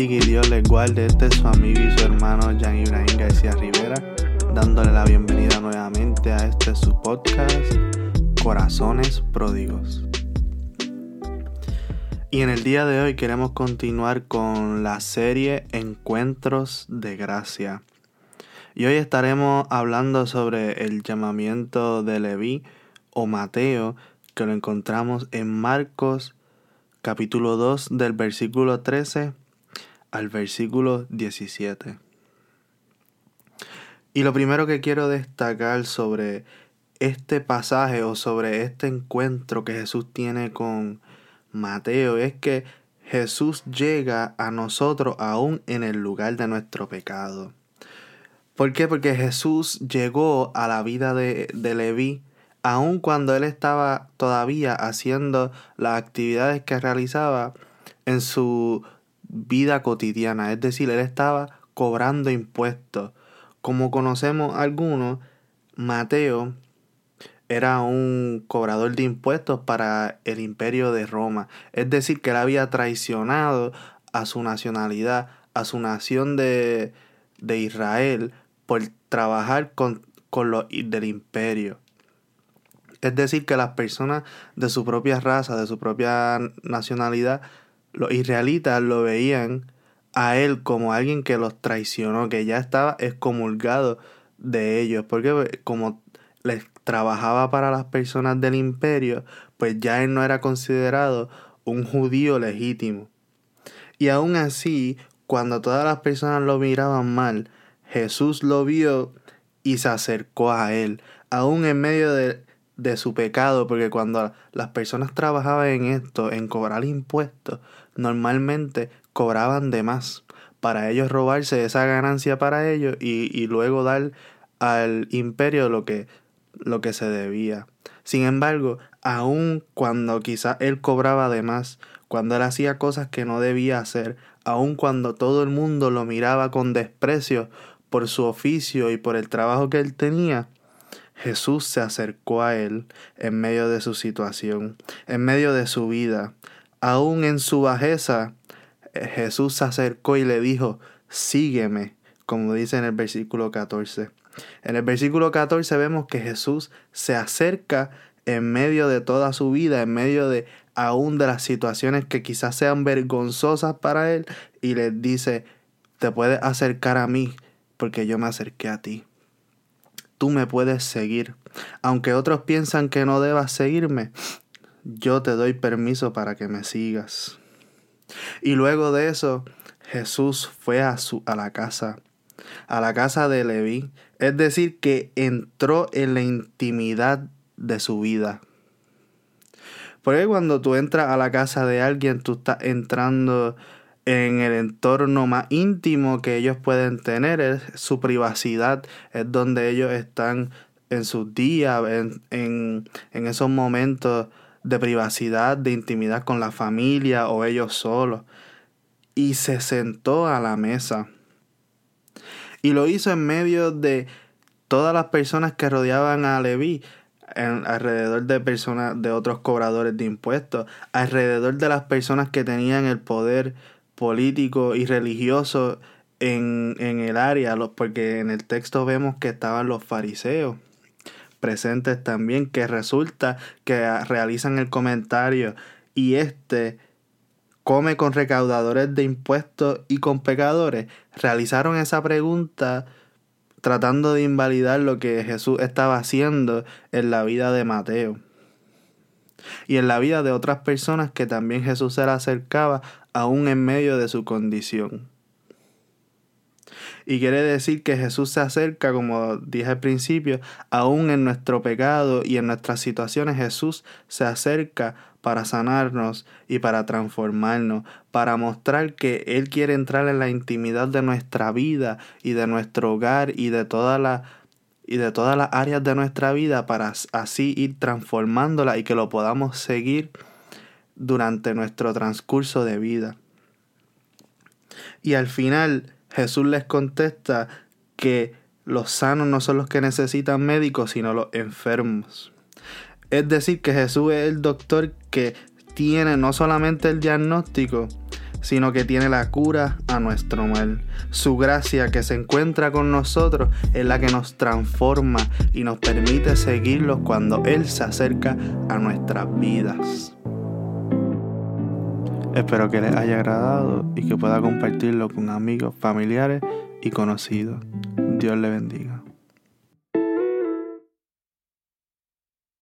Y Dios le guarde. Este es su amigo y su hermano Jan Ibrahim García Rivera, dándole la bienvenida nuevamente a este su podcast, Corazones Pródigos. Y en el día de hoy queremos continuar con la serie Encuentros de Gracia. Y hoy estaremos hablando sobre el llamamiento de Leví o Mateo, que lo encontramos en Marcos capítulo 2 del versículo 13 al versículo 17. Y lo primero que quiero destacar sobre este pasaje o sobre este encuentro que Jesús tiene con Mateo es que Jesús llega a nosotros aún en el lugar de nuestro pecado. ¿Por qué? Porque Jesús llegó a la vida de, de Leví aun cuando él estaba todavía haciendo las actividades que realizaba en su vida cotidiana, es decir, él estaba cobrando impuestos. Como conocemos algunos, Mateo era un cobrador de impuestos para el imperio de Roma, es decir, que él había traicionado a su nacionalidad, a su nación de, de Israel, por trabajar con, con los del imperio. Es decir, que las personas de su propia raza, de su propia nacionalidad, los israelitas lo veían a él como alguien que los traicionó, que ya estaba excomulgado de ellos, porque pues, como les trabajaba para las personas del imperio, pues ya él no era considerado un judío legítimo. Y aún así, cuando todas las personas lo miraban mal, Jesús lo vio y se acercó a él, aún en medio de de su pecado, porque cuando las personas trabajaban en esto, en cobrar impuestos, normalmente cobraban de más para ellos robarse esa ganancia para ellos y, y luego dar al imperio lo que, lo que se debía. Sin embargo, aun cuando quizás él cobraba de más, cuando él hacía cosas que no debía hacer, aun cuando todo el mundo lo miraba con desprecio por su oficio y por el trabajo que él tenía, Jesús se acercó a él en medio de su situación, en medio de su vida. Aún en su bajeza, eh, Jesús se acercó y le dijo, sígueme, como dice en el versículo 14. En el versículo 14 vemos que Jesús se acerca en medio de toda su vida, en medio de aún de las situaciones que quizás sean vergonzosas para él, y le dice, te puedes acercar a mí, porque yo me acerqué a ti tú me puedes seguir. Aunque otros piensan que no debas seguirme, yo te doy permiso para que me sigas. Y luego de eso, Jesús fue a, su, a la casa, a la casa de Leví, es decir, que entró en la intimidad de su vida. Porque cuando tú entras a la casa de alguien, tú estás entrando en el entorno más íntimo que ellos pueden tener, es su privacidad, es donde ellos están en sus días, en, en, en esos momentos de privacidad, de intimidad con la familia o ellos solos. Y se sentó a la mesa. Y lo hizo en medio de todas las personas que rodeaban a Leví, alrededor de personas, de otros cobradores de impuestos, alrededor de las personas que tenían el poder político y religioso en, en el área, porque en el texto vemos que estaban los fariseos presentes también, que resulta que realizan el comentario y este come con recaudadores de impuestos y con pecadores. Realizaron esa pregunta tratando de invalidar lo que Jesús estaba haciendo en la vida de Mateo y en la vida de otras personas que también Jesús se le acercaba aún en medio de su condición. Y quiere decir que Jesús se acerca, como dije al principio, aún en nuestro pecado y en nuestras situaciones, Jesús se acerca para sanarnos y para transformarnos, para mostrar que Él quiere entrar en la intimidad de nuestra vida y de nuestro hogar y de toda la y de todas las áreas de nuestra vida para así ir transformándola y que lo podamos seguir durante nuestro transcurso de vida. Y al final Jesús les contesta que los sanos no son los que necesitan médicos, sino los enfermos. Es decir, que Jesús es el doctor que tiene no solamente el diagnóstico, sino que tiene la cura a nuestro mal. Su gracia que se encuentra con nosotros es la que nos transforma y nos permite seguirlo cuando Él se acerca a nuestras vidas. Espero que les haya agradado y que pueda compartirlo con amigos, familiares y conocidos. Dios le bendiga.